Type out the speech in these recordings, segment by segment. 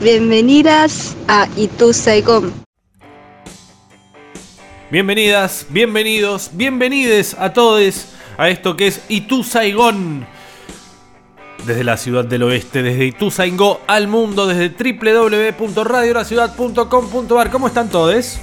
Bienvenidas a Itu Saigon. Bienvenidas, bienvenidos, bienvenides a todos a esto que es Itu Saigon. Desde la ciudad del oeste, desde Ituzaingó al mundo, desde www.radiolaciudad.com.ar. ¿Cómo están todos?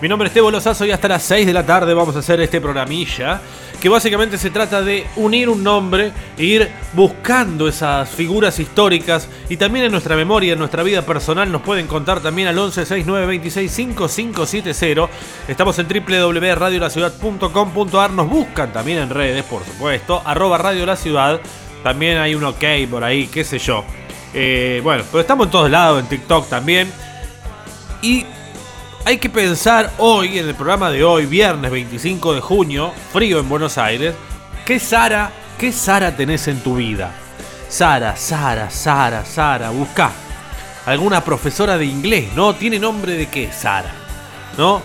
Mi nombre es Tebo Lozazo y hasta las 6 de la tarde vamos a hacer este programilla que básicamente se trata de unir un nombre e ir buscando esas figuras históricas y también en nuestra memoria, en nuestra vida personal nos pueden contar también al 11 5570. Estamos en www.radiolaciudad.com.ar, nos buscan también en redes, por supuesto, arroba Radio La Ciudad, también hay un ok por ahí, qué sé yo. Eh, bueno, pero estamos en todos lados, en TikTok también. Y hay que pensar hoy, en el programa de hoy, viernes 25 de junio, frío en Buenos Aires, ¿qué Sara, qué Sara tenés en tu vida? Sara, Sara, Sara, Sara, busca. Alguna profesora de inglés, ¿no? ¿Tiene nombre de qué? Sara, ¿no?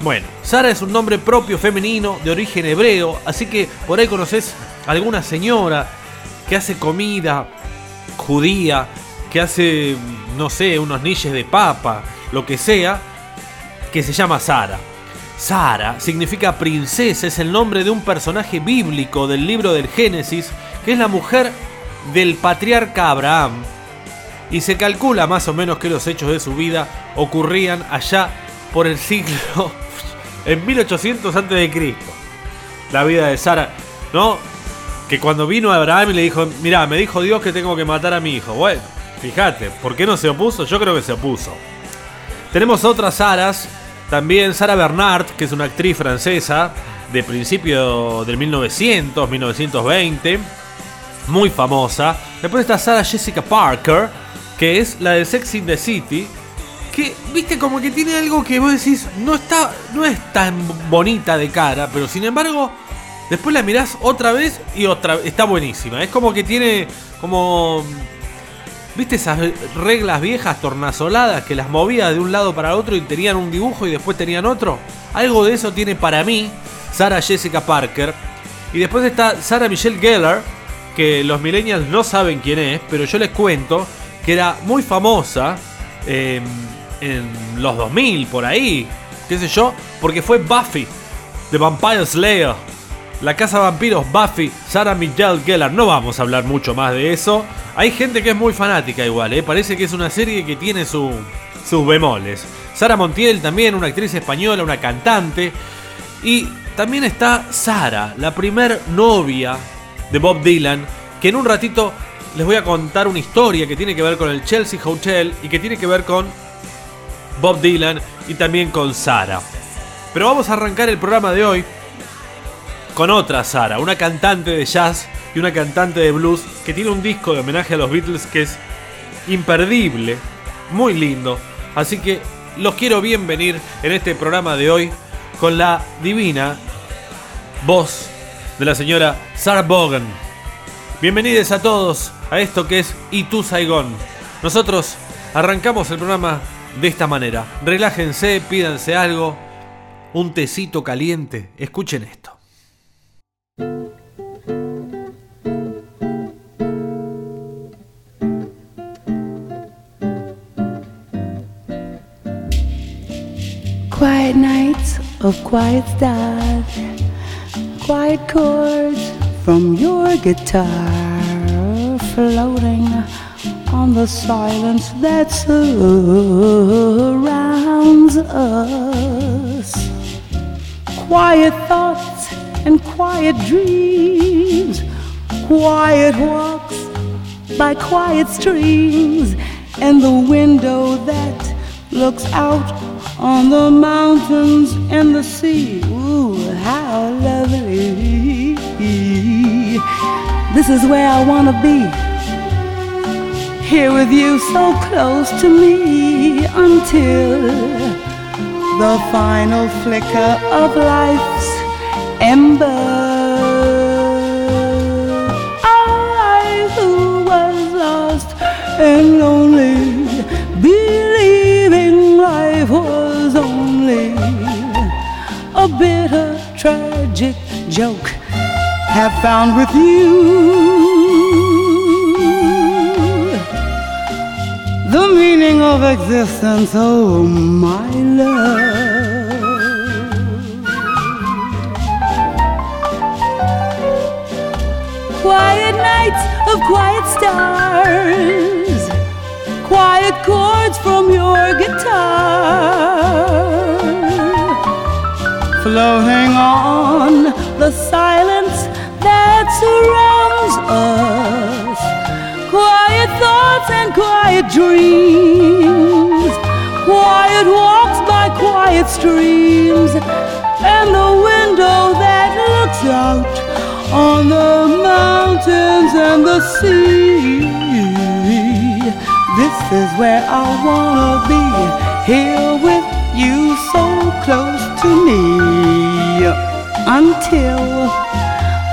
Bueno, Sara es un nombre propio femenino de origen hebreo, así que por ahí conoces alguna señora que hace comida judía, que hace, no sé, unos niches de papa, lo que sea, que se llama Sara. Sara significa princesa, es el nombre de un personaje bíblico del libro del Génesis, que es la mujer del patriarca Abraham. Y se calcula más o menos que los hechos de su vida ocurrían allá por el siglo en 1800 a.C. La vida de Sara, ¿no? Que cuando vino Abraham y le dijo, mira, me dijo Dios que tengo que matar a mi hijo. Bueno, fíjate, ¿por qué no se opuso? Yo creo que se opuso. Tenemos otras Saras también Sara Bernard, que es una actriz francesa de principio del 1900, 1920, muy famosa. Después está Sara Jessica Parker, que es la de Sex in the City, que viste como que tiene algo que vos decís no está no es tan bonita de cara, pero sin embargo después la mirás otra vez y otra está buenísima. Es como que tiene como ¿Viste esas reglas viejas tornasoladas que las movía de un lado para otro y tenían un dibujo y después tenían otro? Algo de eso tiene para mí Sara Jessica Parker. Y después está Sara Michelle Gellar, que los millennials no saben quién es, pero yo les cuento que era muy famosa em, en los 2000, por ahí, qué sé yo, porque fue Buffy, de Vampire Slayer. La Casa Vampiros, Buffy, Sarah Michelle Gellar. No vamos a hablar mucho más de eso. Hay gente que es muy fanática igual, ¿eh? parece que es una serie que tiene sus bemoles. Sara Montiel también, una actriz española, una cantante. Y también está Sara, la primer novia de Bob Dylan, que en un ratito les voy a contar una historia que tiene que ver con el Chelsea Hotel y que tiene que ver con Bob Dylan y también con Sara. Pero vamos a arrancar el programa de hoy con otra Sara, una cantante de jazz y una cantante de blues que tiene un disco de homenaje a los Beatles que es imperdible, muy lindo. Así que los quiero bienvenir en este programa de hoy con la divina voz de la señora Sarah Bogan. Bienvenidos a todos a esto que es Itu Saigon. Nosotros arrancamos el programa de esta manera. Relájense, pídanse algo, un tecito caliente. Escuchen esto. Quiet nights of quiet stars, quiet chords from your guitar floating on the silence that surrounds us. Quiet thoughts and quiet dreams, quiet walks by quiet streams, and the window that looks out on the mountains and the sea. Ooh, how lovely. This is where I want to be. Here with you, so close to me until the final flicker of life's ember. I who was lost and lonely bitter, tragic joke, have found with you the meaning of existence, oh my love. Quiet nights of quiet stars, quiet chords from your guitar, floating on the silence that surrounds us. Quiet thoughts and quiet dreams, quiet walks by quiet streams, and the window that looks out on the mountains and the sea. This is where I wanna be, here with you so close to me until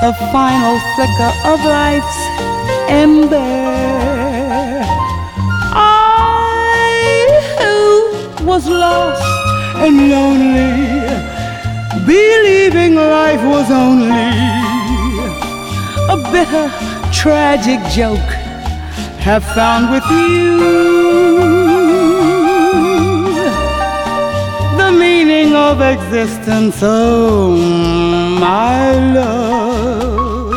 the final flicker of life's ember. I who was lost and lonely, believing life was only a bitter, tragic joke, have found with you of existence, oh my love.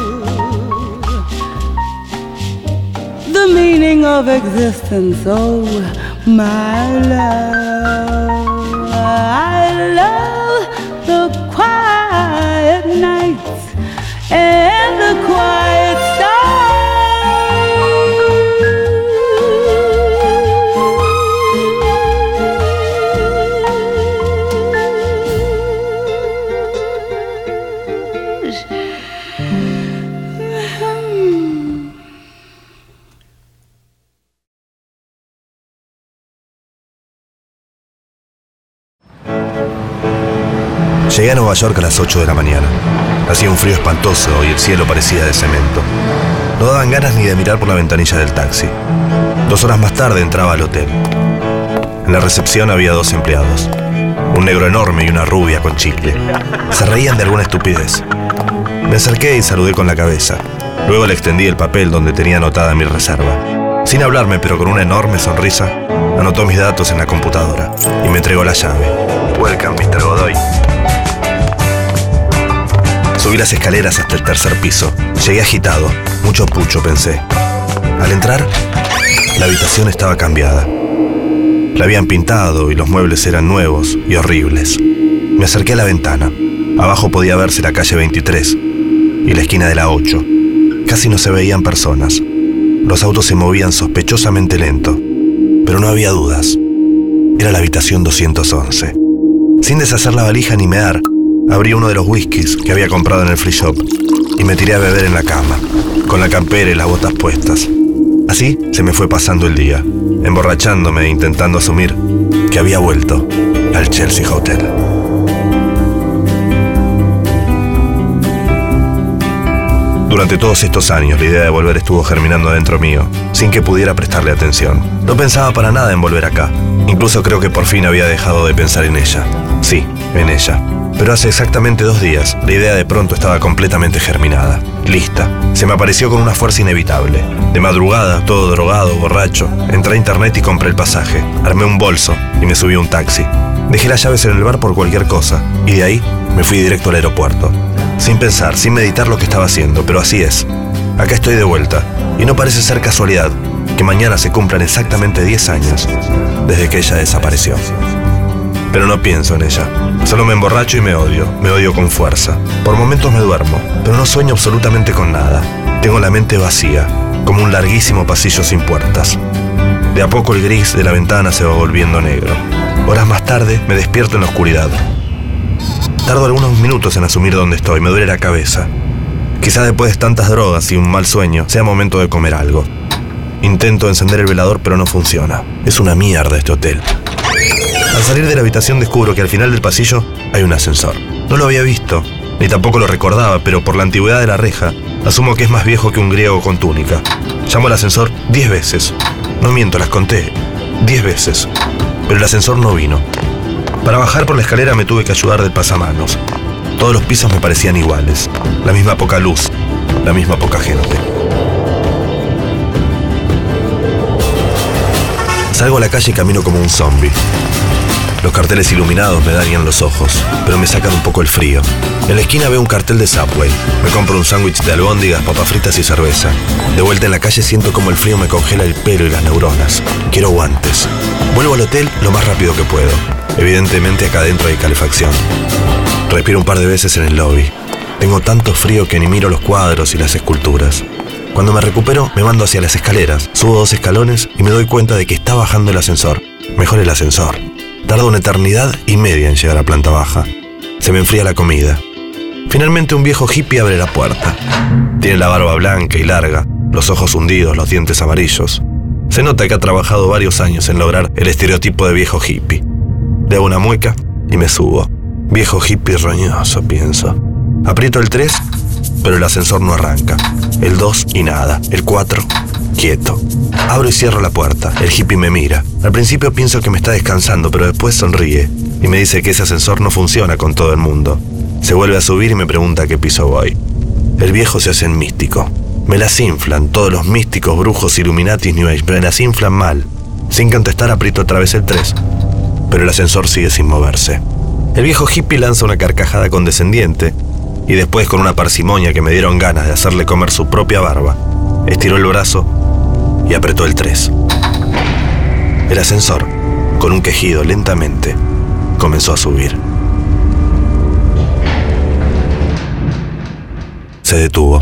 The meaning of existence, oh my love. I love the quiet nights York a las 8 de la mañana. Hacía un frío espantoso y el cielo parecía de cemento. No daban ganas ni de mirar por la ventanilla del taxi. Dos horas más tarde entraba al hotel. En la recepción había dos empleados. Un negro enorme y una rubia con chicle. Se reían de alguna estupidez. Me acerqué y saludé con la cabeza. Luego le extendí el papel donde tenía anotada mi reserva. Sin hablarme, pero con una enorme sonrisa, anotó mis datos en la computadora y me entregó la llave. Welcome, Mr. Godoy. Las escaleras hasta el tercer piso. Llegué agitado, mucho pucho pensé. Al entrar, la habitación estaba cambiada. La habían pintado y los muebles eran nuevos y horribles. Me acerqué a la ventana. Abajo podía verse la calle 23 y la esquina de la 8. Casi no se veían personas. Los autos se movían sospechosamente lento, pero no había dudas. Era la habitación 211. Sin deshacer la valija ni mear, abrí uno de los whiskies que había comprado en el free shop y me tiré a beber en la cama, con la campera y las botas puestas. Así se me fue pasando el día, emborrachándome e intentando asumir que había vuelto al Chelsea Hotel. Durante todos estos años la idea de volver estuvo germinando dentro mío, sin que pudiera prestarle atención. No pensaba para nada en volver acá. Incluso creo que por fin había dejado de pensar en ella. Sí, en ella. Pero hace exactamente dos días, la idea de pronto estaba completamente germinada. Lista. Se me apareció con una fuerza inevitable. De madrugada, todo drogado, borracho, entré a internet y compré el pasaje. Armé un bolso y me subí a un taxi. Dejé las llaves en el bar por cualquier cosa, y de ahí me fui directo al aeropuerto. Sin pensar, sin meditar lo que estaba haciendo, pero así es. Acá estoy de vuelta, y no parece ser casualidad que mañana se cumplan exactamente 10 años desde que ella desapareció. Pero no pienso en ella. Solo me emborracho y me odio. Me odio con fuerza. Por momentos me duermo, pero no sueño absolutamente con nada. Tengo la mente vacía, como un larguísimo pasillo sin puertas. De a poco el gris de la ventana se va volviendo negro. Horas más tarde me despierto en la oscuridad. Tardo algunos minutos en asumir dónde estoy, me duele la cabeza. Quizá después de tantas drogas y un mal sueño sea momento de comer algo. Intento encender el velador pero no funciona. Es una mierda este hotel. Al salir de la habitación descubro que al final del pasillo hay un ascensor. No lo había visto, ni tampoco lo recordaba, pero por la antigüedad de la reja, asumo que es más viejo que un griego con túnica. Llamo al ascensor diez veces. No miento, las conté. Diez veces. Pero el ascensor no vino. Para bajar por la escalera me tuve que ayudar del pasamanos. Todos los pisos me parecían iguales. La misma poca luz, la misma poca gente. Salgo a la calle y camino como un zombie. Los carteles iluminados me dañan los ojos, pero me sacan un poco el frío. En la esquina veo un cartel de Subway. Me compro un sándwich de albóndigas, papas fritas y cerveza. De vuelta en la calle siento como el frío me congela el pelo y las neuronas. Quiero guantes. Vuelvo al hotel lo más rápido que puedo. Evidentemente acá adentro hay calefacción. Respiro un par de veces en el lobby. Tengo tanto frío que ni miro los cuadros y las esculturas. Cuando me recupero, me mando hacia las escaleras, subo dos escalones y me doy cuenta de que está bajando el ascensor. Mejor el ascensor. Tarda una eternidad y media en llegar a planta baja. Se me enfría la comida. Finalmente un viejo hippie abre la puerta. Tiene la barba blanca y larga, los ojos hundidos, los dientes amarillos. Se nota que ha trabajado varios años en lograr el estereotipo de viejo hippie. Le hago una mueca y me subo. Viejo hippie roñoso, pienso. Aprieto el 3, pero el ascensor no arranca. El 2 y nada. El 4, quieto. Abro y cierro la puerta. El hippie me mira. Al principio pienso que me está descansando, pero después sonríe y me dice que ese ascensor no funciona con todo el mundo. Se vuelve a subir y me pregunta a qué piso voy. El viejo se hace místico. Me las inflan, todos los místicos, brujos, illuminatis, New Age, me las inflan mal. Sin contestar aprieto otra vez el 3, pero el ascensor sigue sin moverse. El viejo hippie lanza una carcajada condescendiente y después con una parsimonia que me dieron ganas de hacerle comer su propia barba, estiró el brazo y apretó el 3. El ascensor, con un quejido lentamente, comenzó a subir. Se detuvo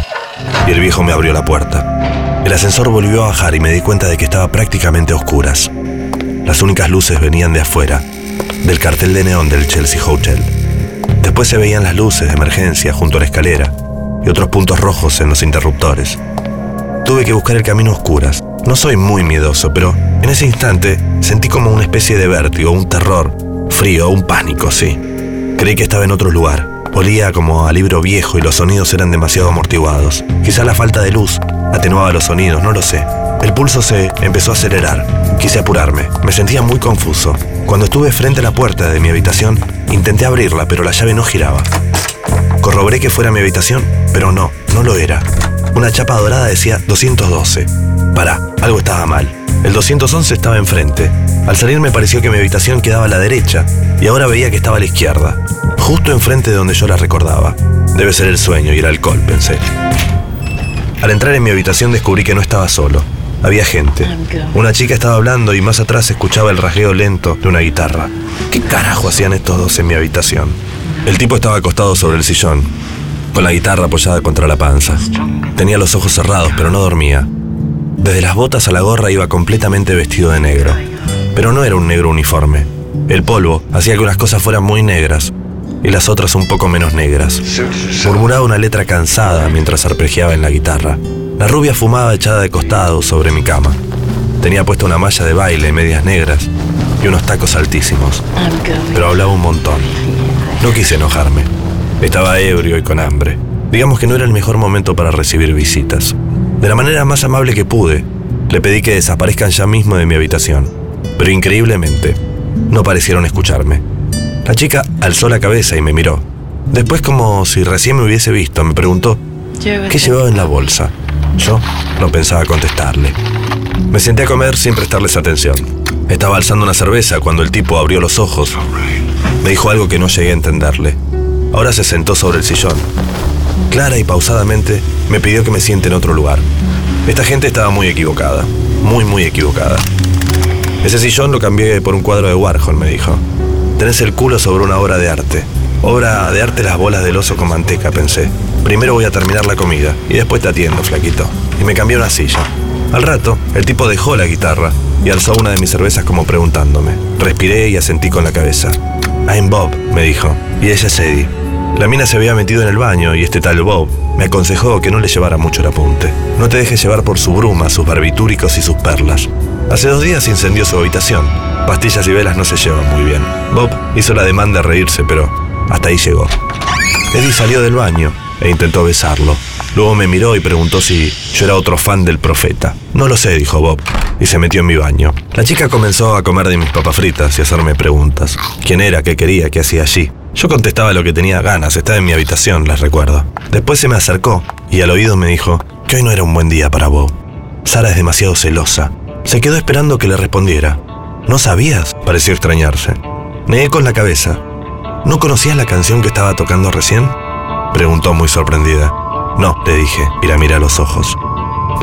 y el viejo me abrió la puerta. El ascensor volvió a bajar y me di cuenta de que estaba prácticamente a oscuras. Las únicas luces venían de afuera, del cartel de neón del Chelsea Hotel. Después se veían las luces de emergencia junto a la escalera y otros puntos rojos en los interruptores. Tuve que buscar el camino a oscuras. No soy muy miedoso, pero en ese instante sentí como una especie de vértigo, un terror, frío, un pánico, sí. Creí que estaba en otro lugar. Olía como a libro viejo y los sonidos eran demasiado amortiguados. Quizá la falta de luz atenuaba los sonidos, no lo sé. El pulso se empezó a acelerar. Quise apurarme. Me sentía muy confuso. Cuando estuve frente a la puerta de mi habitación, intenté abrirla, pero la llave no giraba. Corroboré que fuera mi habitación, pero no, no lo era. Una chapa dorada decía 212. Pará, algo estaba mal. El 211 estaba enfrente. Al salir me pareció que mi habitación quedaba a la derecha y ahora veía que estaba a la izquierda, justo enfrente de donde yo la recordaba. Debe ser el sueño y el alcohol, pensé. Al entrar en mi habitación descubrí que no estaba solo. Había gente. Una chica estaba hablando y más atrás escuchaba el rasgueo lento de una guitarra. ¿Qué carajo hacían estos dos en mi habitación? El tipo estaba acostado sobre el sillón, con la guitarra apoyada contra la panza. Tenía los ojos cerrados, pero no dormía. Desde las botas a la gorra iba completamente vestido de negro. Pero no era un negro uniforme. El polvo hacía que unas cosas fueran muy negras y las otras un poco menos negras. Murmuraba una letra cansada mientras arpegiaba en la guitarra. La rubia fumaba echada de costado sobre mi cama. Tenía puesta una malla de baile, medias negras y unos tacos altísimos. Pero hablaba un montón. No quise enojarme. Estaba ebrio y con hambre. Digamos que no era el mejor momento para recibir visitas. De la manera más amable que pude, le pedí que desaparezcan ya mismo de mi habitación. Pero increíblemente, no parecieron escucharme. La chica alzó la cabeza y me miró. Después, como si recién me hubiese visto, me preguntó qué llevaba en la bolsa. Yo no pensaba contestarle. Me senté a comer sin prestarles atención. Estaba alzando una cerveza cuando el tipo abrió los ojos. Me dijo algo que no llegué a entenderle. Ahora se sentó sobre el sillón. Clara y pausadamente me pidió que me siente en otro lugar. Esta gente estaba muy equivocada. Muy, muy equivocada. Ese sillón lo cambié por un cuadro de Warhol, me dijo. Tenés el culo sobre una obra de arte. Obra de arte las bolas del oso con manteca, pensé. Primero voy a terminar la comida y después te atiendo, flaquito. Y me cambió una silla. Al rato, el tipo dejó la guitarra y alzó una de mis cervezas como preguntándome. Respiré y asentí con la cabeza. I'm Bob, me dijo, y ella es Eddie. La mina se había metido en el baño y este tal Bob me aconsejó que no le llevara mucho el apunte. No te dejes llevar por su bruma, sus barbitúricos y sus perlas. Hace dos días incendió su habitación. Pastillas y velas no se llevan muy bien. Bob hizo la demanda de reírse, pero hasta ahí llegó. Eddie salió del baño e intentó besarlo. Luego me miró y preguntó si yo era otro fan del profeta. No lo sé, dijo Bob, y se metió en mi baño. La chica comenzó a comer de mis papas fritas y a hacerme preguntas. ¿Quién era? ¿Qué quería? ¿Qué hacía allí? Yo contestaba lo que tenía ganas, estaba en mi habitación, les recuerdo. Después se me acercó y al oído me dijo que hoy no era un buen día para Bob. Sara es demasiado celosa. Se quedó esperando que le respondiera. ¿No sabías? Pareció extrañarse. Negué con la cabeza. ¿No conocías la canción que estaba tocando recién? Preguntó muy sorprendida. No, le dije, y la miré a los ojos.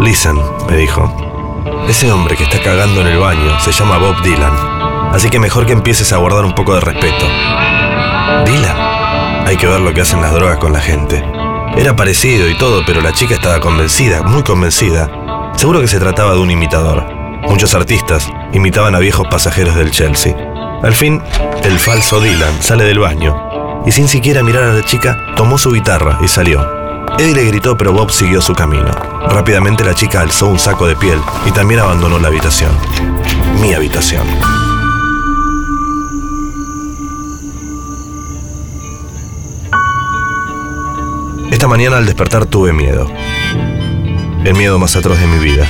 Listen, me dijo. Ese hombre que está cagando en el baño se llama Bob Dylan. Así que mejor que empieces a guardar un poco de respeto. ¿Dylan? Hay que ver lo que hacen las drogas con la gente. Era parecido y todo, pero la chica estaba convencida, muy convencida. Seguro que se trataba de un imitador. Muchos artistas imitaban a viejos pasajeros del Chelsea. Al fin, el falso Dylan sale del baño y sin siquiera mirar a la chica, tomó su guitarra y salió. Eddie le gritó, pero Bob siguió su camino. Rápidamente la chica alzó un saco de piel y también abandonó la habitación. Mi habitación. Esta mañana al despertar tuve miedo. El miedo más atroz de mi vida.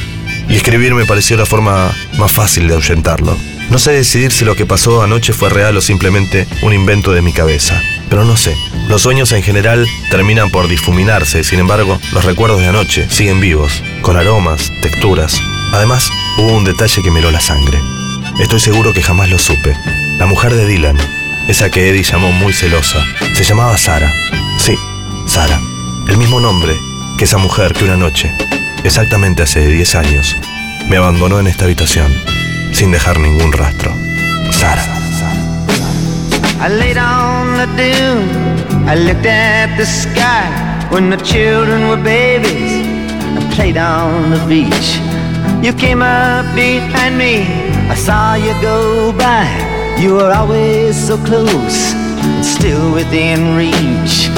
Y escribir me pareció la forma más fácil de ahuyentarlo. No sé decidir si lo que pasó anoche fue real o simplemente un invento de mi cabeza. Pero no sé. Los sueños en general terminan por difuminarse, sin embargo, los recuerdos de anoche siguen vivos, con aromas, texturas. Además, hubo un detalle que me la sangre. Estoy seguro que jamás lo supe. La mujer de Dylan, esa que Eddie llamó muy celosa, se llamaba Sara. Sí, Sara. El mismo nombre que esa mujer que una noche, exactamente hace 10 años, me abandonó en esta habitación, sin dejar ningún rastro. Sara. I laid on the dune. I looked at the sky when the children were babies. I played on the beach. You came up behind me. I saw you go by. You were always so close, still within reach.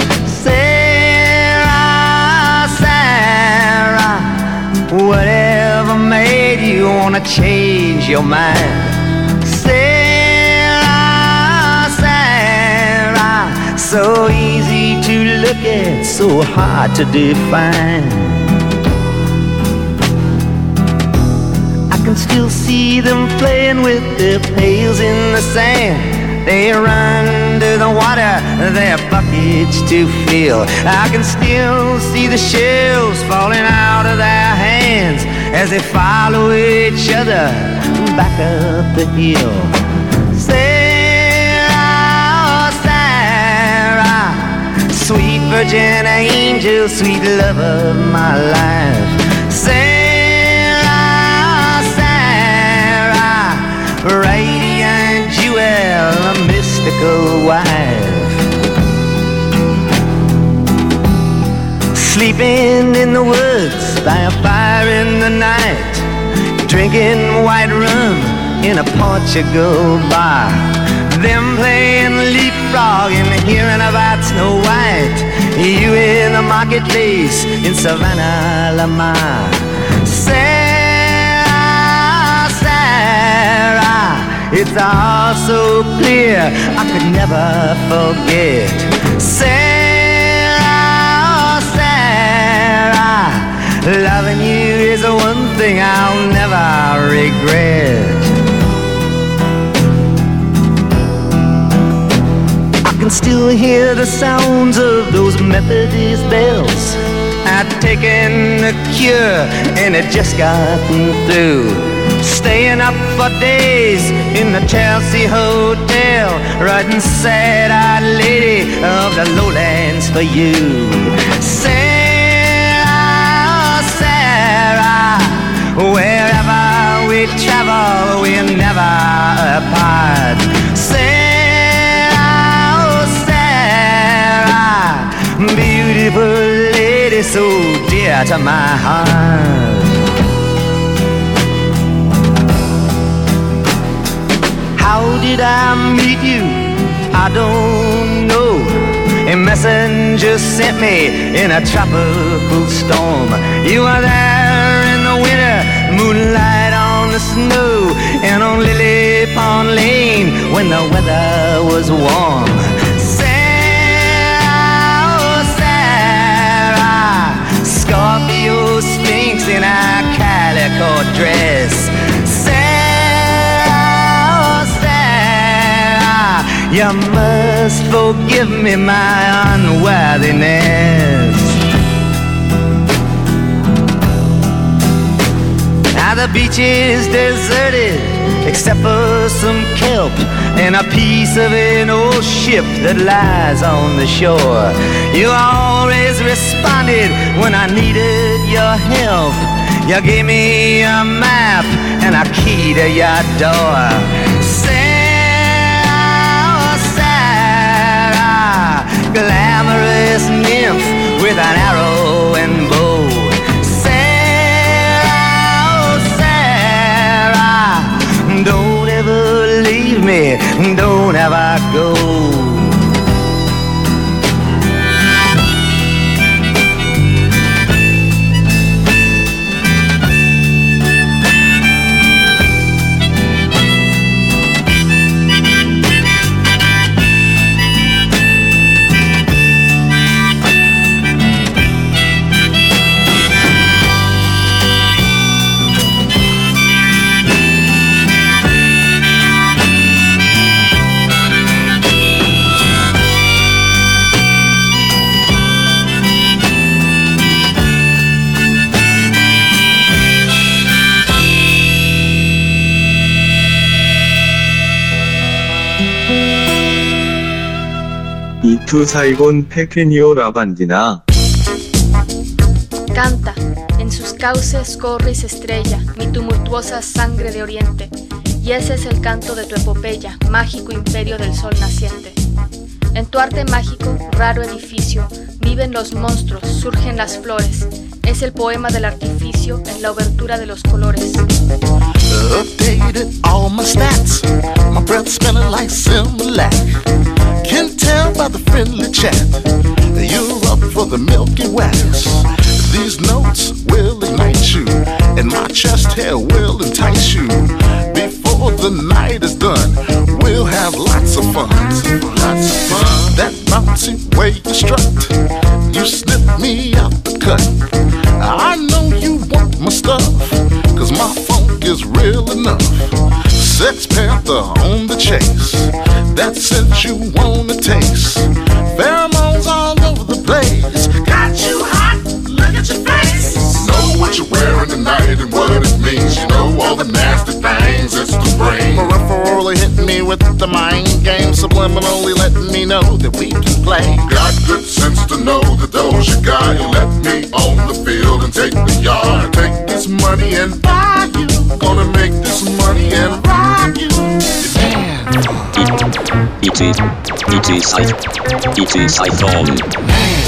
Wanna change your mind? Sarah, Sarah, so easy to look at, so hard to define. I can still see them playing with their pails in the sand. They run to the water, their buckets to fill. I can still see the shells falling out of their hands as they follow each other back up the hill. Sarah, oh, Sarah, sweet virgin angel, sweet love of my life. Oh, Sarah, Sarah, a mystical wife. Sleeping in the woods by a fire in the night, drinking white rum in a Portugal bar. Them playing leapfrog and hearing about Snow White. You in the marketplace in Savannah, Lamar. It's all so clear I could never forget. Sarah, Sarah, loving you is the one thing I'll never regret. I can still hear the sounds of those Methodist bells. I'd taken a cure and it just gotten through. Staying up for days in the Chelsea Hotel, writing sad-eyed lady of the lowlands for you. Sarah, Sarah, wherever we travel, we're never apart. Sarah, oh Sarah, beautiful lady, so dear to my heart. Did I meet you? I don't know. A messenger sent me in a tropical storm. You were there in the winter, moonlight on the snow, and on Lily Pond Lane when the weather was warm. Sarah, oh Sarah, Scorpio Sphinx in a calico dress. You must forgive me my unworthiness. Now the beach is deserted except for some kelp and a piece of an old ship that lies on the shore. You always responded when I needed your help. You gave me a map and a key to your door. Glamorous nymph with an arrow and bow. Sarah, oh Sarah, don't ever leave me, don't ever go. 이투 사이곤 페케니오 라반디나 Canta, en sus cauces corre y se estrella mi tumultuosa sangre de oriente, y ese es el canto de tu epopeya, mágico imperio del sol naciente. En tu arte mágico, raro edificio, viven los monstruos, surgen las flores, es el poema del artificio en la obertura de los colores. Updated all my stats. My breath smelling like Similac. Can tell by the friendly chat that you're up for the Milky Wax. These notes will ignite you, and my chest hair will entice you. Before the night is done, we'll have lots of fun. Lots of fun. That bouncy way you strut, you slip me out the cut. I know you want my stuff, cause my funk is real enough. Sex Panther on the chase, that scent you wanna taste. Pheromones all over the place, got you hot, look at your face. Know what you're wearing tonight and what all the nasty things it's to bring. Peripherally hitting me with the mind game, subliminally letting me know that we can play. Got good sense to know that those you got. You let me on the field and take the yard. Take this money and buy you. Gonna make this money and rock you. It is. It is side. It is iPhone. And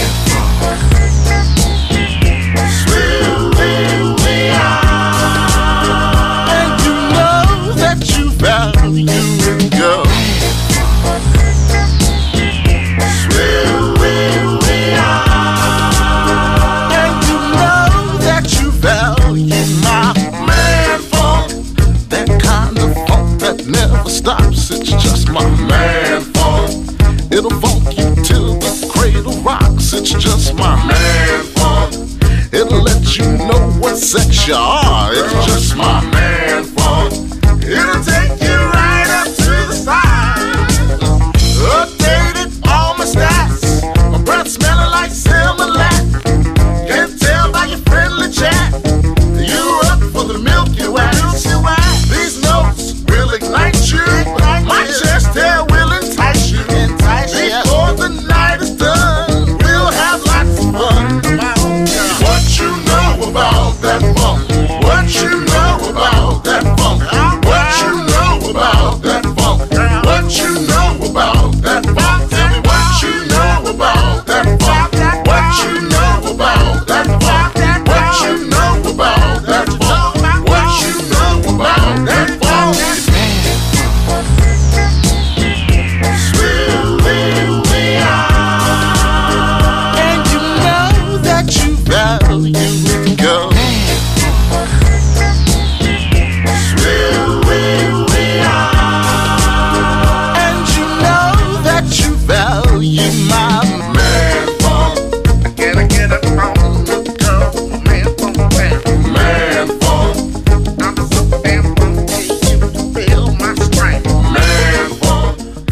section.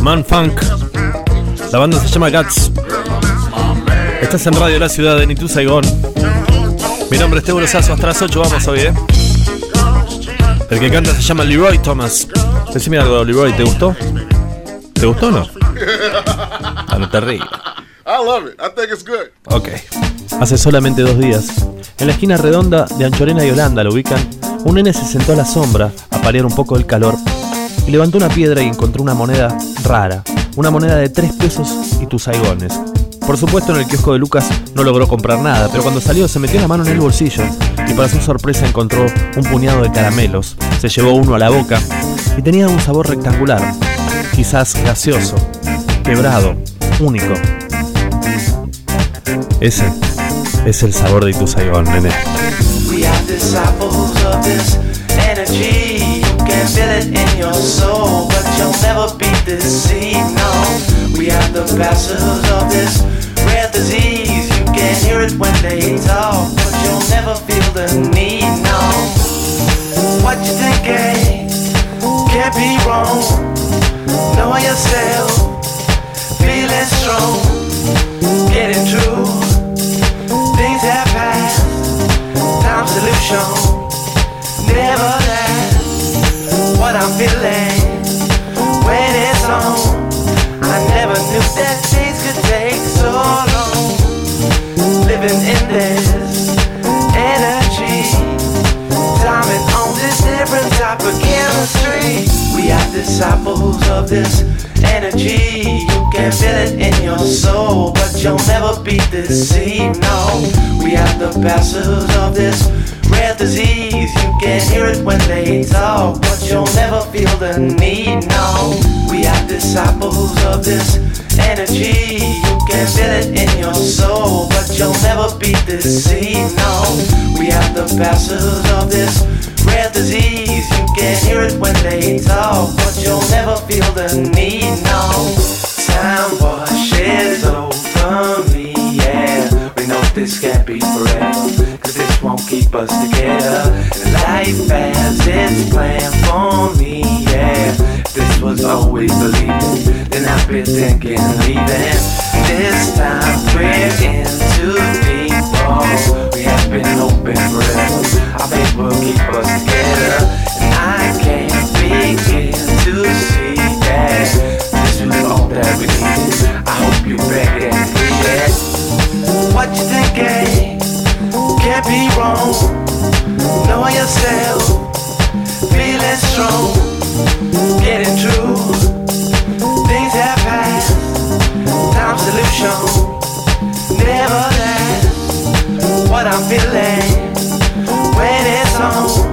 Man Funk. La banda se llama Guts. Estás en Radio La Ciudad de Nitu Saigón. Mi nombre es Teo Sazo, hasta las 8 vamos hoy, ¿eh? El que canta se llama Leroy Thomas. Decime algo, Leroy, ¿te gustó? ¿Te gustó o no? Ah, no te ríes. I love it. I think it's good. Ok. Hace solamente dos días, en la esquina redonda de Anchorena y Holanda, lo ubican, un nene se sentó a la sombra a paliar un poco el calor y levantó una piedra y encontró una moneda rara, una moneda de tres pesos y tus saigones. Por supuesto en el kiosco de Lucas no logró comprar nada, pero cuando salió se metió la mano en el bolsillo y para su sorpresa encontró un puñado de caramelos. Se llevó uno a la boca y tenía un sabor rectangular, quizás gaseoso, quebrado, único. Ese es el sabor de tu Saigon, nene. Can feel it in your soul, but you'll never be deceived. No, we are the bastards of this rare disease. You can hear it when they talk, but you'll never feel the need. No, what you think eh, can't be wrong. Know yourself, feeling strong, getting true. Things have passed, time solution never. What I'm feeling when it's on, I never knew that things could take so long. Living in this energy, timing on this different type of chemistry. We are disciples of this energy. You can feel it in your soul, but you'll never be deceived. No, we are the bastards of this rare disease. You can hear it when they talk, but you'll never feel the need. No, we are disciples of this energy. You can feel it in your soul, but you'll never be deceived. No, we are the bastards of this rare disease. You can hear it when they talk, but you'll never feel the need. No, time washes over me. Yeah, we know this can't be forever. Us together. Life has its plan for me. Yeah, this was always believing. Then I've been thinking leaving. This time we're in too deep. Oh, we have been open forever. I think will keep us together. And I can't begin to see that this was all that we needed. I hope you ready and hear that. What you thinking? Can't be wrong. Know yourself. Feeling strong. Getting true. Things have passed. Time solution. Never last. What I'm feeling when it's on.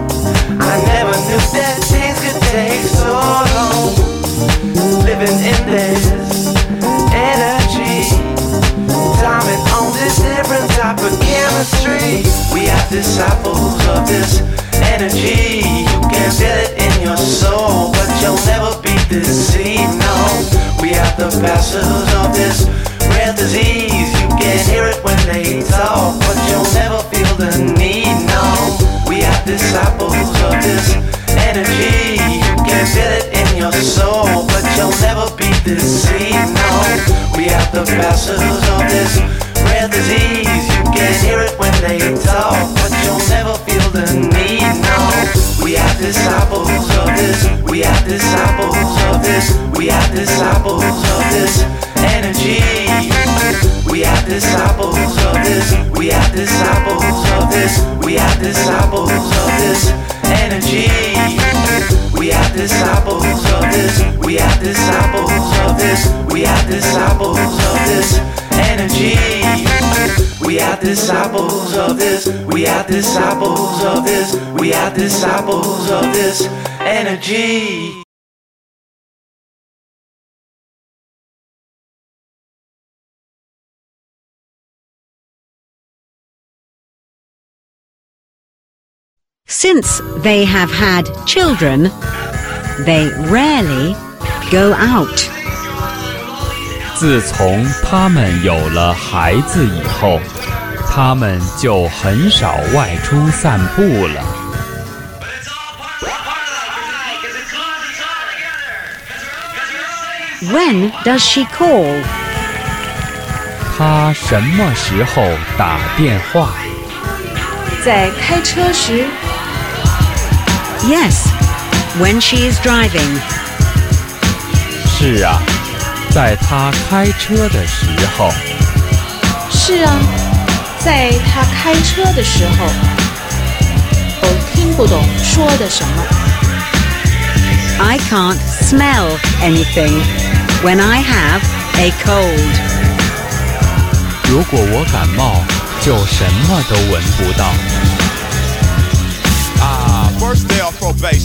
Chemistry. We are disciples of this energy. You can feel it in your soul, but you'll never be deceived. No, we are the bastards of this rare disease. You can hear it when they talk, but you'll never feel the need. No, we are disciples of this energy. You can feel it in your soul, but you'll never be deceived. No, we are the bastards of this disciples of this. We are disciples of this. We are disciples of this energy. Since they have had children, they rarely go out. 自从他们有了孩子以后， 他们就很少外出散步了。When does she call? 她什么时候打电话？在开车时，Yes, when she is driving. 是啊，在她开车的时候。是啊，在他开车的时候。我听不懂说的什么。I can't smell anything when I have a cold. 如果我感冒，就什么都闻不到。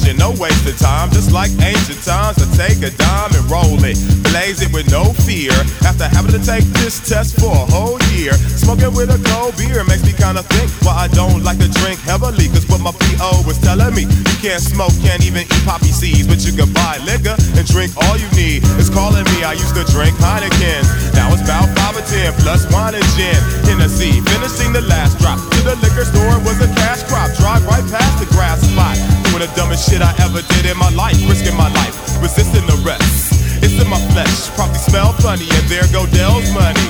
Probation, no wasted time. Just like ancient times, I take a dime and roll it. Blaze it with no fear. After having to take this test for a whole year. Smoking with a cold beer makes me kinda think why I don't like to drink heavily. Cause what my PO was telling me, you can't smoke, can't even eat poppy seeds. But you can buy liquor and drink all you need. It's calling me, I used to drink Heineken. Now it's about 5 or 10 plus wine and gin. Hennessy, finishing the last drop. To the liquor store was a cash crop. Drive right past the grass spot. Doing the dumbest shit I ever did in my life. Risking my life, resisting arrest. It's in my flesh, probably smell funny, and there go Dell's money.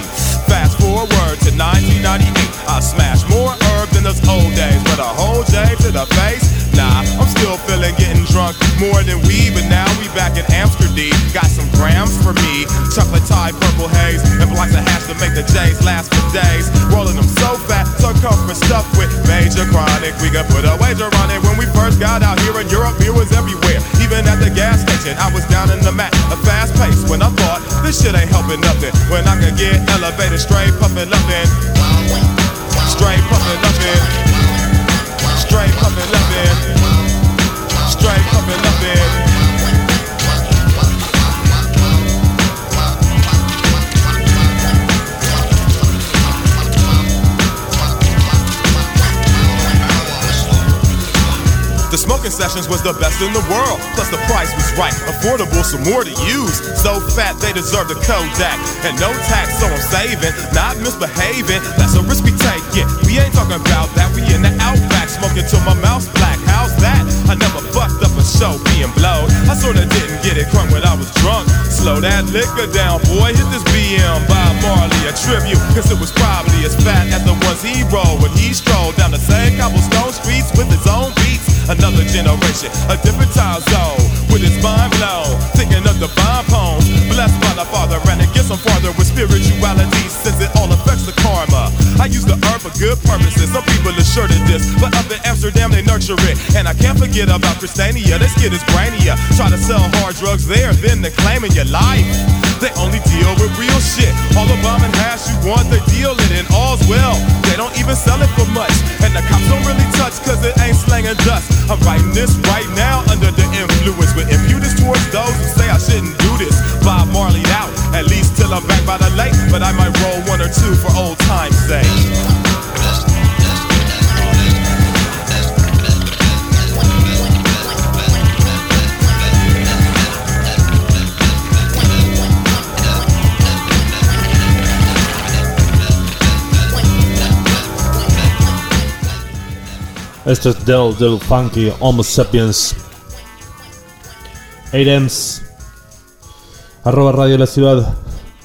Fast forward to 1998, I smashed more herb than those old days, but a whole J to the face. Nah, I'm still feeling getting drunk more than we, but now we back in Amsterdam. Got some grams for me, chocolate tie, purple haze, and blocks of hash to make the J's last for days. Rolling them so fat, circumference stuffed with major chronic. We could put a wager on it when we first got out here in Europe. Beer was everywhere, even at the gas station. I was down in the mat, a fast pace when I thought this shit ain't helping nothing. When I could get elevated, straight puffin' nothing, straight puffin' nothing, straight puffin' nothing, strife coming up in. The smoking sessions was the best in the world. Plus the price was right, affordable, some more to use. So fat they deserve the Kodak. And no tax, so I'm saving, not misbehaving. That's a risk we taking. We ain't talking about that. We in the outback, smoking till my mouth's black. How's that? I never fucked up a show being blowed. I sorta didn't get it crunk when I was drunk. Slow that liquor down, boy. Hit this BM by Marley, a tribute. Cause it was probably a different time zone. With his mind blown, for good purposes. Some people are sure to this, but up in Amsterdam they nurture it. And I can't forget about Christiania. This kid is brainier. Try to sell hard drugs there, then they're claiming your life. They only deal with real shit. All the bomb and hash you want, they deal it, and all's well. They don't even sell it for much. And the cops don't really touch, cause it ain't slanging dust. I'm writing this right now under the influence with impudence towards those who say I shouldn't do this. Bob Marley out, at least till I'm back by the lake. But I might roll one or two for old time's sake. Esto es Del Del Funky Homo Sapiens. Airems. Arroba Radio La Ciudad.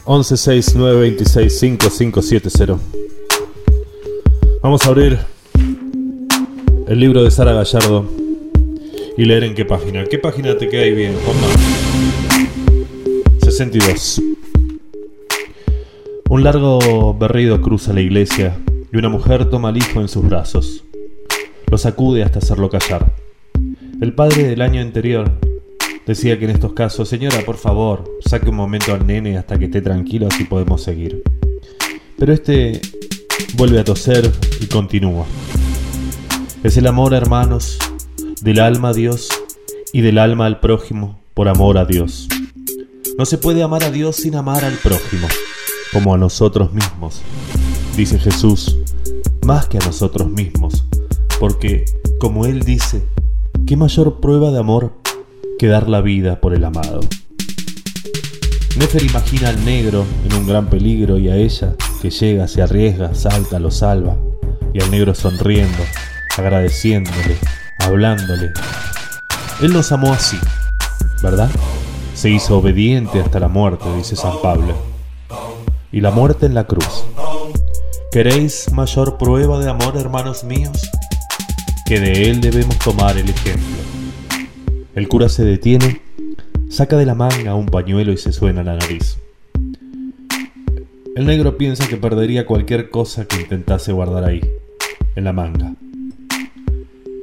1169265570. Vamos a abrir el libro de Sara Gallardo y leer en qué página. ¿Qué página te queda ahí bien, Juanma? 62. Un largo berrido cruza la iglesia y una mujer toma al hijo en sus brazos. Lo sacude hasta hacerlo callar. El padre del año anterior decía que en estos casos, señora, por favor, saque un momento al nene hasta que esté tranquilo así podemos seguir. Pero este vuelve a toser y continúa. Es el amor, hermanos, del alma a Dios y del alma al prójimo por amor a Dios. No se puede amar a Dios sin amar al prójimo, como a nosotros mismos, dice Jesús, más que a nosotros mismos, porque, como Él dice, ¿qué mayor prueba de amor que dar la vida por el amado? Nefer imagina al negro en un gran peligro y a ella, que llega, se arriesga, salta, lo salva, y al negro sonriendo, agradeciéndole, hablándole. Él nos amó así, ¿verdad? Se hizo obediente hasta la muerte, dice San Pablo. Y la muerte en la cruz. ¿Queréis mayor prueba de amor, hermanos míos? Que de él debemos tomar el ejemplo. El cura se detiene, saca de la manga un pañuelo y se suena la nariz. El negro piensa que perdería cualquier cosa que intentase guardar ahí, en la manga.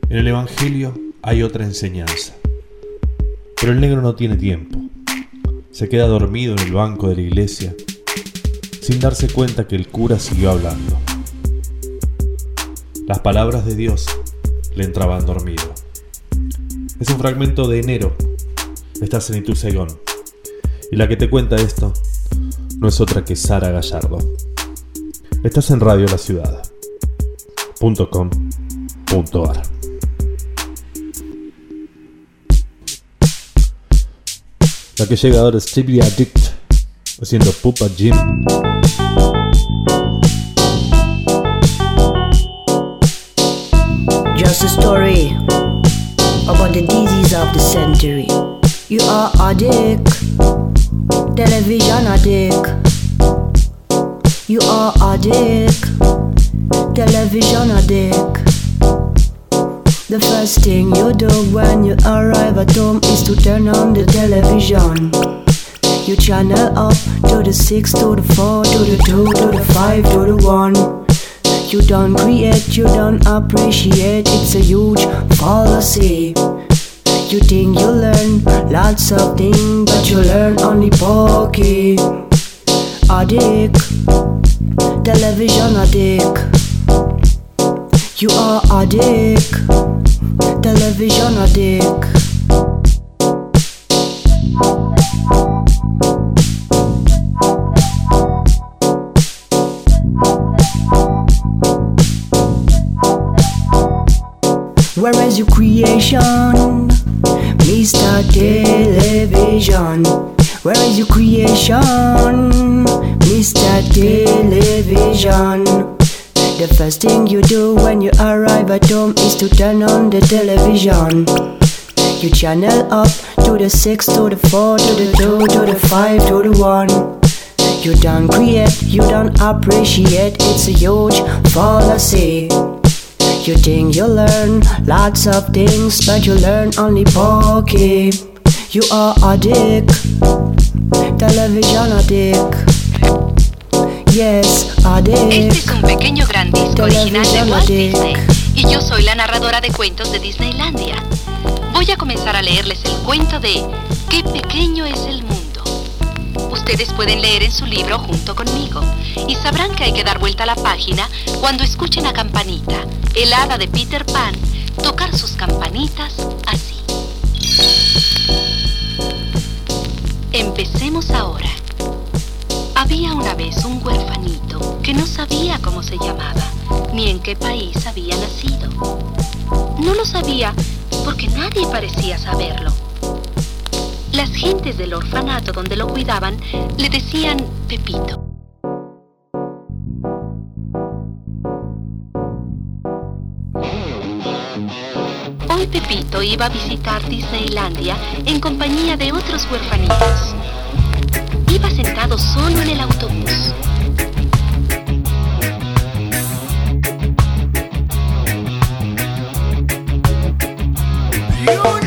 En el Evangelio hay otra enseñanza. Pero el negro no tiene tiempo. Se queda dormido en el banco de la iglesia, sin darse cuenta que el cura siguió hablando. Las palabras de Dios le entraban dormido. Es un fragmento de enero. Estás en Itu Saigon. Y la que te cuenta esto no es otra que Sara Gallardo. Estás en Radio La Ciudad. La que llega ahora es Chibi Addict haciendo Pupa Jim. Just a story about the disease of the century. You are addict, television addict. You are addict, television addict. The first thing you do when you arrive at home is to turn on the television. You channel up to the 6, to the 4, to the 2, to the 5, to the 1. You don't create, you don't appreciate, it's a huge fallacy. You think you learn lots of things, but you learn only pokey. Addict, television addict. You are addict, television addict. Is to turn on the television. You channel up to the 6, to the 4, to the 2, to the 5, to the 1. You don't create, you don't appreciate, it's a huge fallacy. You think you learn lots of things, but you learn only pokey. You are a dick, television addict. Yes, addict. Este es un pequeño gran disco original de Walt Disney y yo soy la narradora de cuentos de Disneylandia. Voy a comenzar a leerles el cuento de Qué pequeño es el mundo. Ustedes pueden leer en su libro junto conmigo y sabrán que hay que dar vuelta a la página cuando escuchen a Campanita, el hada de Peter Pan, tocar sus campanitas así. Empecemos ahora. Había una vez un huerfanito que no sabía cómo se llamaba, ni en qué país había nacido. No lo sabía porque nadie parecía saberlo. Las gentes del orfanato donde lo cuidaban le decían Pepito. Hoy Pepito iba a visitar Disneylandia en compañía de otros huerfanitos. Iba sentado solo en el autobús. You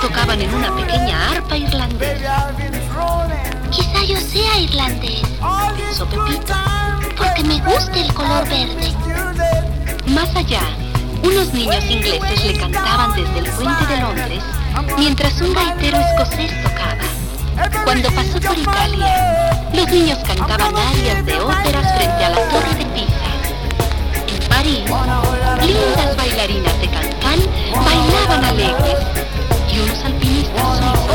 Tocaban en una pequeña arpa irlandesa. Quizá yo sea irlandés, pensó Pepito. porque me gusta el color verde. Más allá, unos niños ingleses le cantaban desde el puente de Londres, mientras un gaitero escocés tocaba. Cuando pasó por Italia, los niños cantaban arias de óperas frente a la torre de Pisa. En París, lindas bailarinas de cancán bailaban alegres y unos alpinistas suizos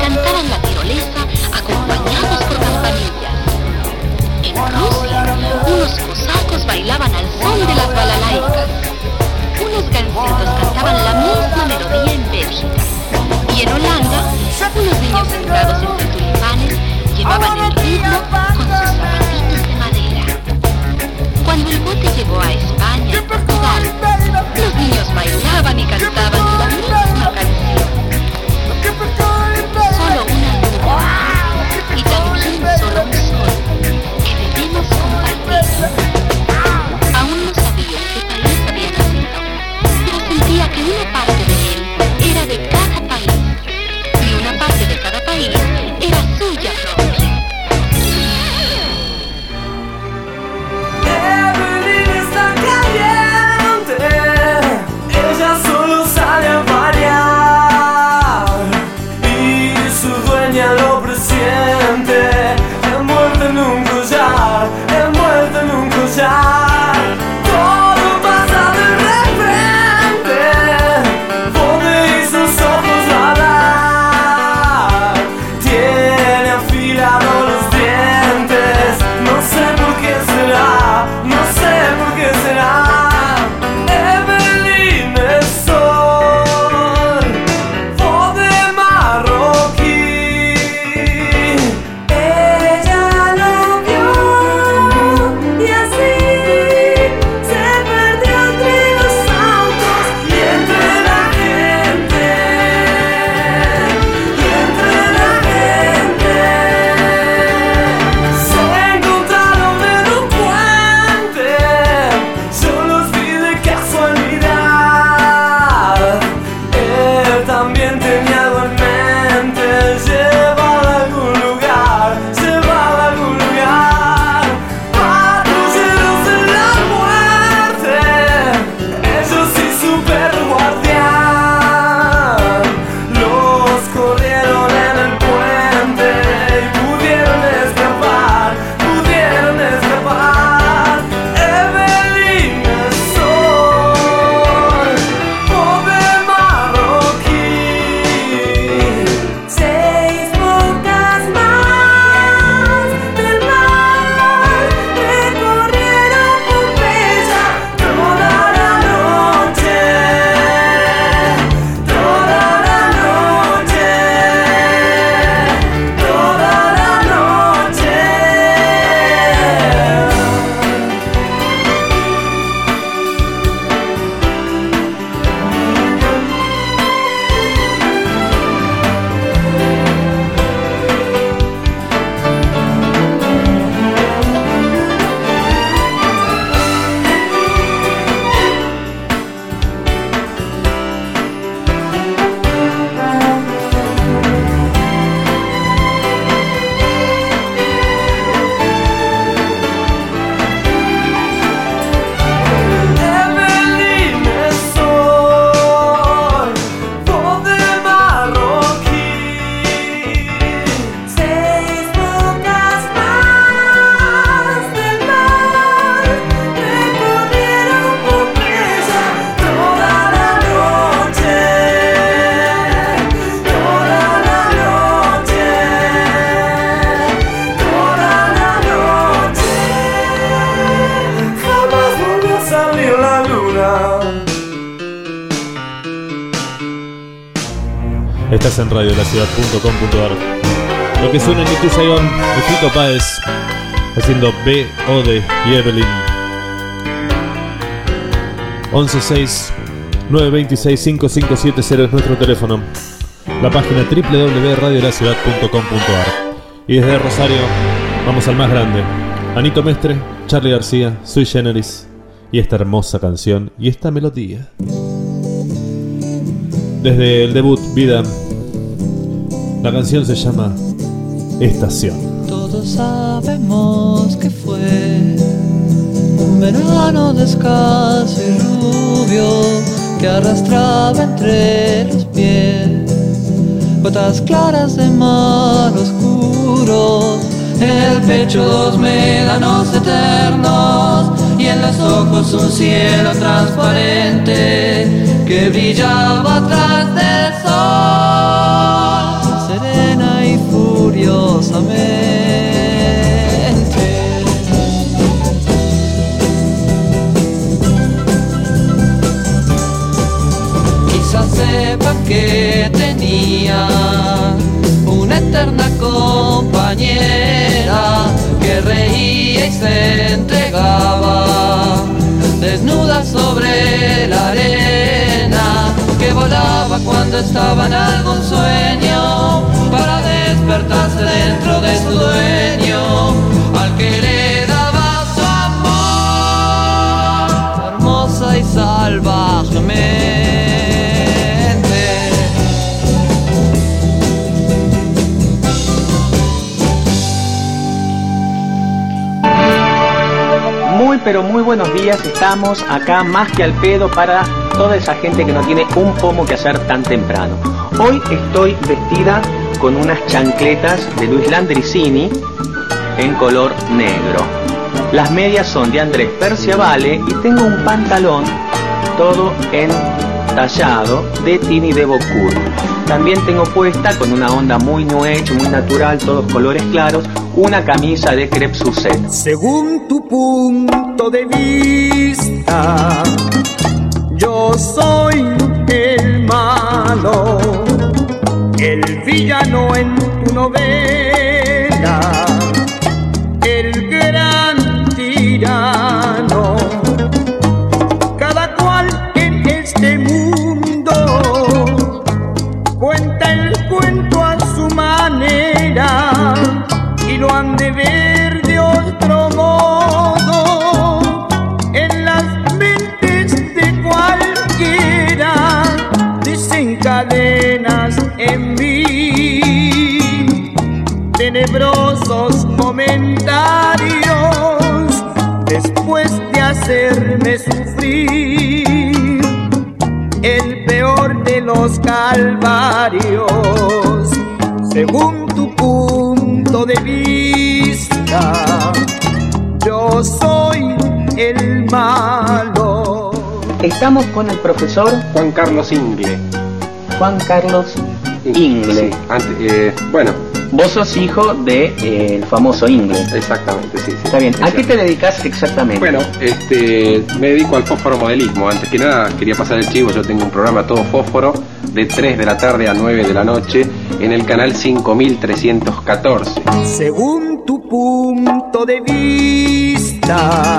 cantaban la tirolesa acompañados por campanillas. En Rusia, unos cosacos bailaban al son de las balalaicas. Unos gansitos cantaban la misma melodía en Bélgica. Y en Holanda, unos niños sentados entre tulipanes llevaban el ritmo con sus zapatitos de madera. Cuando el bote llegó a España los niños bailaban y cantaban la misma Aún no sabía en qué país había nacido, pero sentía que una parte de él era de Radiolaciudad.com.ar. Lo que suena en Nitu Saigon de Fito Páez haciendo B, Ode y Evelyn. 116 926 5570 es nuestro teléfono. La página www.radiolaciudad.com.ar. Y desde Rosario vamos al más grande, Anito Mestre, Charlie García, Sui Generis y esta hermosa canción y esta melodía. Desde el debut Vida, la canción se llama Estación. Todos sabemos que fue un verano descalzo y rubio que arrastraba entre los pies gotas claras de mar oscuro, el pecho dos médanos eternos y en los ojos un cielo transparente que brillaba atrás del sol, serena y furiosamente. Quizás sepa que tenía una eterna compañera que reía y se entregaba desnuda sobre la arena que volaba cuando estaba en algún sueño para despertarse dentro de su dueño Pero muy buenos días, estamos acá más que al pedo para toda esa gente que no tiene un pomo que hacer tan temprano. Hoy estoy vestida con unas chancletas de Luis Landricini en color negro. Las medias son de Andrés Perciavale y tengo un pantalón todo en tallado de Tini de Bocur. También tengo puesta con una onda muy new muy natural, todos colores claros, una camisa de crepe Suzette. Según tu punto de vista, yo soy el malo, el villano en tu novela, calvarios según tu punto de vista yo soy el malo Estamos con el profesor Juan Carlos Ingle. Juan Carlos Ingle. Sí, eh, bueno. Vos sos hijo del de, eh, el famoso Ingle. Exactamente, sí, sí. Está bien. ¿A qué te dedicas exactamente? Bueno, este, me dedico al fósforo modelismo. Antes que nada, quería pasar el chivo. Yo tengo un programa todo fósforo de 3 de la tarde a 9 de la noche en el canal 5314. Según tu punto de vista,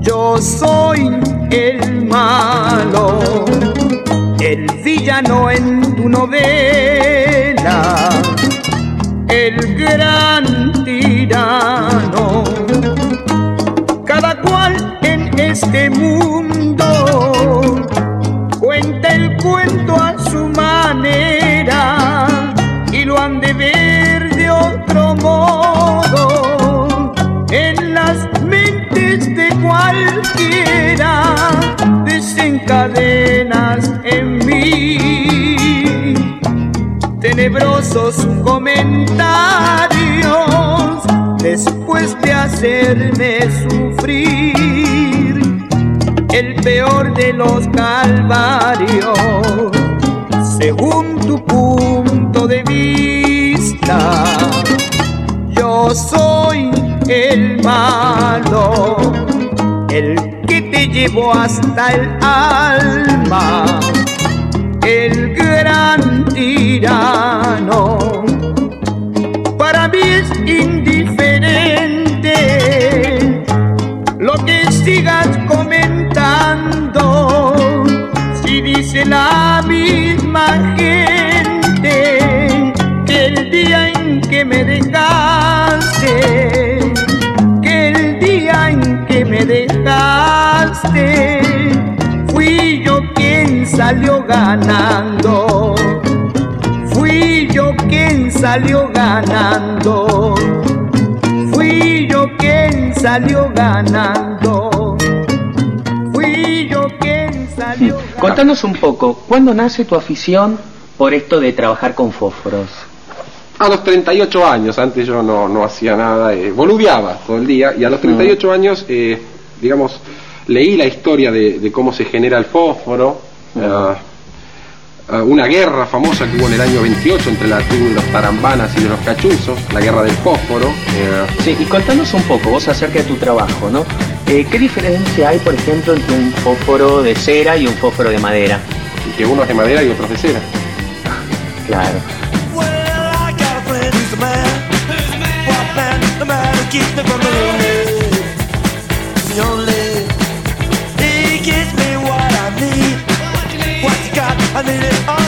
yo soy el malo, el villano en tu novela, el gran tirano. Cada cual en este mundo cuento a su manera y lo han de ver de otro modo. En las mentes de cualquiera desencadenas en mí. Tenebrosos comentarios después de hacerme sufrir el peor de los calvarios según tu punto de vista. Yo soy el malo el que te llevó hasta el alma el gran tirano. Para mí es indiferente lo que sigas si dice la misma gente que el día en que me dejaste, que el día en que me dejaste, fui yo quien salió ganando, fui yo quien salió ganando, fui yo quien salió ganando. Contanos un poco, ¿cuándo nace tu afición por esto de trabajar con fósforos? A los 38 años, antes yo no, no hacía nada, eh, boludeaba todo el día, y a los 38 años, eh, digamos, leí la historia de, de cómo se genera el fósforo, ah, ah, una guerra famosa que hubo en el año 28 entre la tribu de los tarambanas y de los cachuzos, la guerra del fósforo. eh, Sí, y contanos un poco vos acerca de tu trabajo, ¿no? Eh, ¿Qué diferencia hay, por ejemplo, entre un fósforo de cera y un fósforo de madera? que uno es de madera y otro es de cera. Claro. I need it all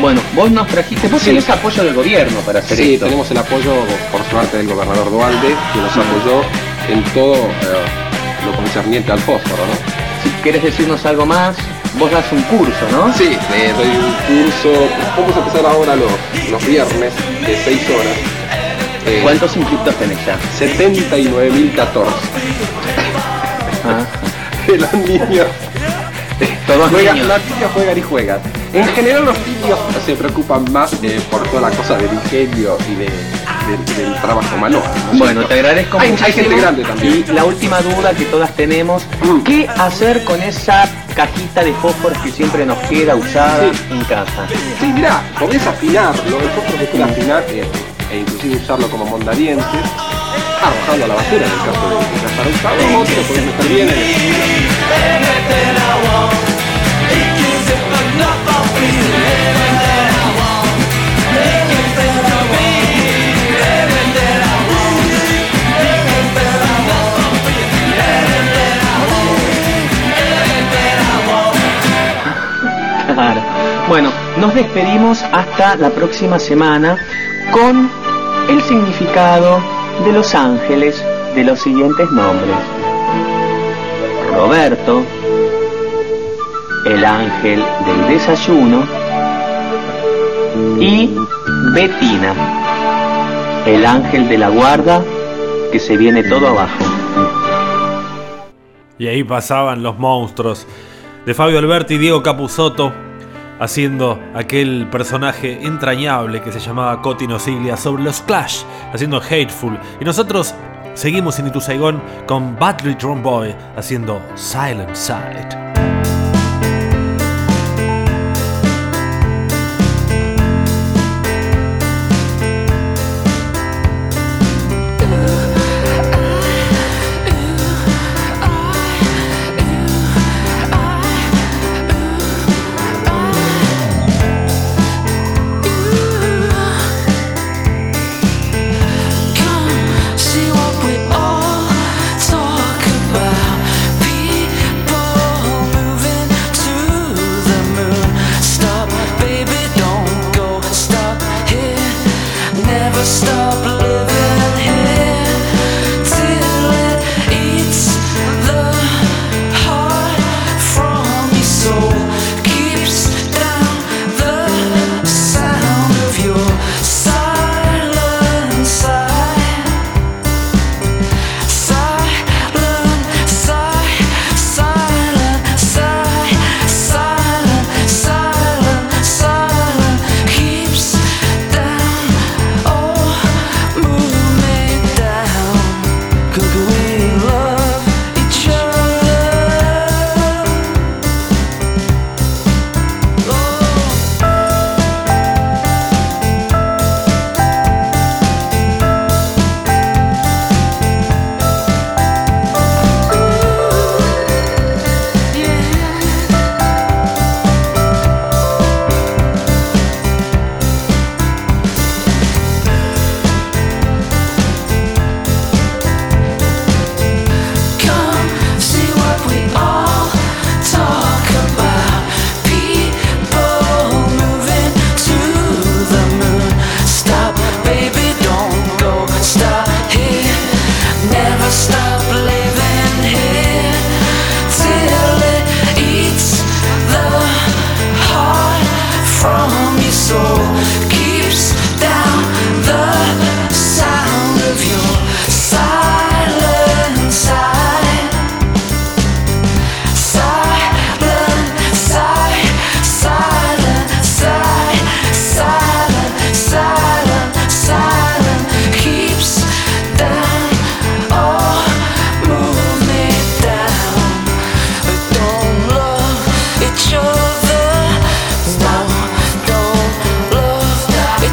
Bueno, vos nos trajiste, vos Sí. tenés apoyo del gobierno para hacer Sí, esto. tenemos el apoyo, por suerte, del gobernador Dualde, que nos apoyó en todo eh, lo concerniente al fósforo, ¿no? Si querés decirnos algo más, vos das un curso, ¿no? Sí, eh, doy un curso, vamos a empezar ahora los, los viernes de 6 horas. Eh, ¿Cuántos inscriptos tenés ya? 79.014. Ah. Los niños. Todos juegan, niños. Los niños juegan y juegan. En general los niños se preocupan más eh, por toda la cosa del ingenio y de, de- del trabajo manual. ¿no Bueno, te agradezco hay, gente grande también. Y la última duda que todas tenemos, ¿qué hacer con esa cajita de fósforos que siempre nos queda usada en casa? Sí, mirá, podés afinarlo, el fósforo se puede afinar eh, e inclusive usarlo como mondadientes, arrojando a la basura en el caso de que ya estará usado, o te lo podés meter bien en. Claro. Bueno, nos despedimos hasta la próxima semana con el significado de los ángeles de los siguientes nombres. Roberto, el ángel del desayuno, y Betina, el ángel de la guarda que se viene todo abajo. Y ahí pasaban los monstruos de Fabio Alberti y Diego Capusotto haciendo aquel personaje entrañable que se llamaba Cotino Siglia sobre los Clash, haciendo Hateful. Y nosotros seguimos en Itu Saigon con Battery Drum Boy haciendo Silent Side.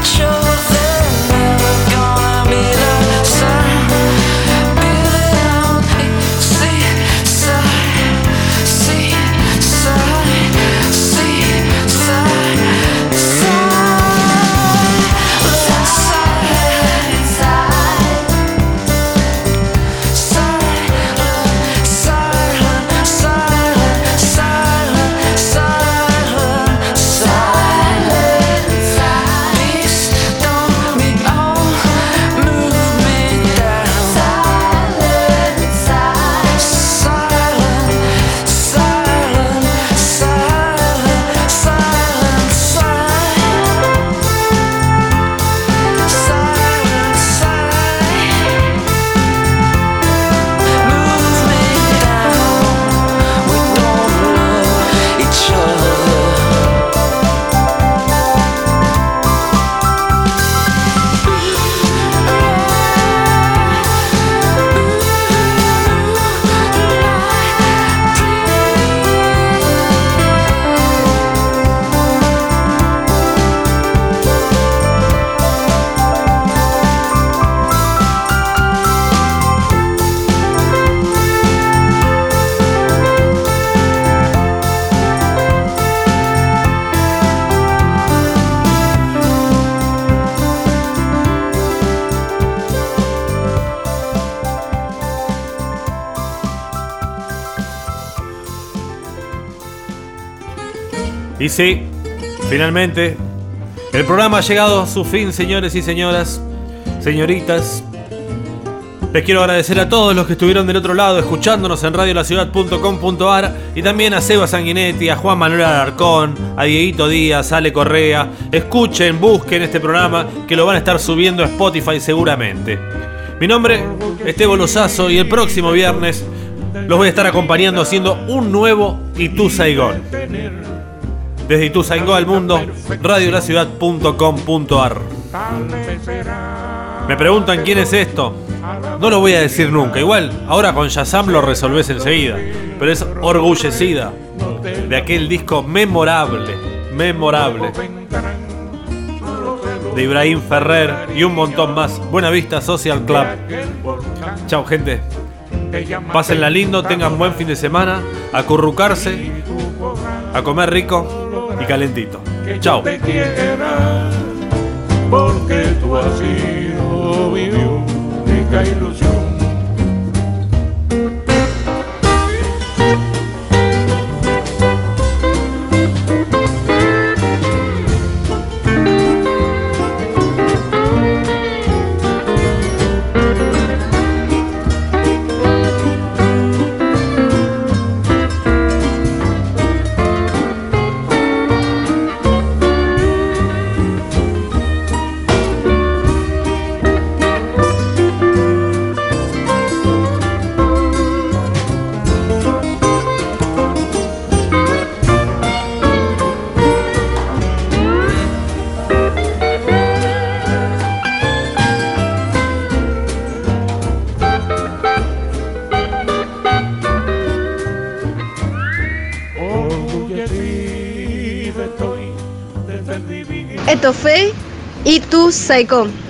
show. Sí, finalmente, el programa ha llegado a su fin, señores y señoras, señoritas. Les quiero agradecer a todos los que estuvieron del otro lado escuchándonos en radiolaciudad.com.ar y también a Seba Sanguinetti, a Juan Manuel Alarcón, a Dieguito Díaz, a Ale Correa. Escuchen, busquen este programa que lo van a estar subiendo a Spotify seguramente. Mi nombre es Tebo Lozazo y el próximo viernes los voy a estar acompañando haciendo un nuevo Itu Saigón. Desde Itu Saigón al mundo, radiolaciudad.com.ar. Me preguntan quién es esto. No lo voy a decir nunca. Igual, ahora con Shazam lo resolvés enseguida. Pero es orgullecida de aquel disco memorable, memorable. De Ibrahim Ferrer y un montón más. Buena Vista Social Club. Chao, gente. Pásenla lindo, tengan buen fin de semana, acurrucarse, a comer rico y calentito. Chao. porque tú has sido Y tu Saigon.